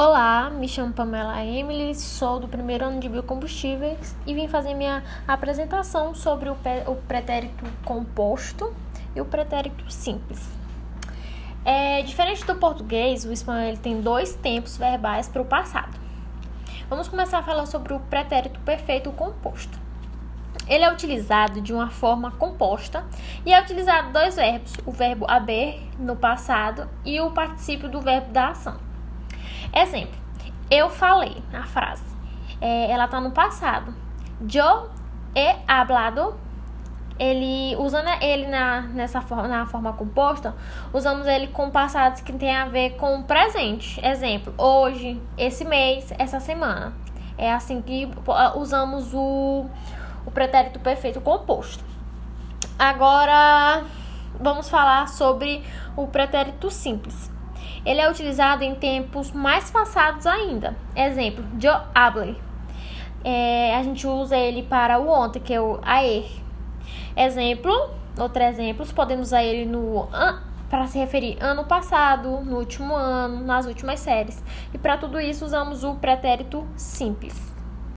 Olá, me chamo Pamela Emily, sou do primeiro ano de biocombustíveis e vim fazer minha apresentação sobre o, pretérito composto e o pretérito simples. É, diferente do português, o espanhol tem dois tempos verbais para o passado. Vamos começar a falar sobre o pretérito perfeito composto. Ele é utilizado de uma forma composta e é utilizado dois verbos, o verbo haber no passado e o particípio do verbo da ação. Exemplo, eu falei a frase. É, ela está no passado. Yo he hablado. Ele, usando ele na, nessa forma, na forma composta, usamos ele com passados que tem a ver com o presente. Exemplo, hoje, esse mês, essa semana. É assim que usamos o, o pretérito perfeito composto. Agora, vamos falar sobre o pretérito simples. Ele é utilizado em tempos mais passados ainda. Exemplo, yo hable. É, a gente usa ele para o ontem, que é o aer. Exemplo, outro exemplo, podemos usar ele no para se referir ano passado, no último ano, nas últimas séries. E para tudo isso usamos o pretérito simples.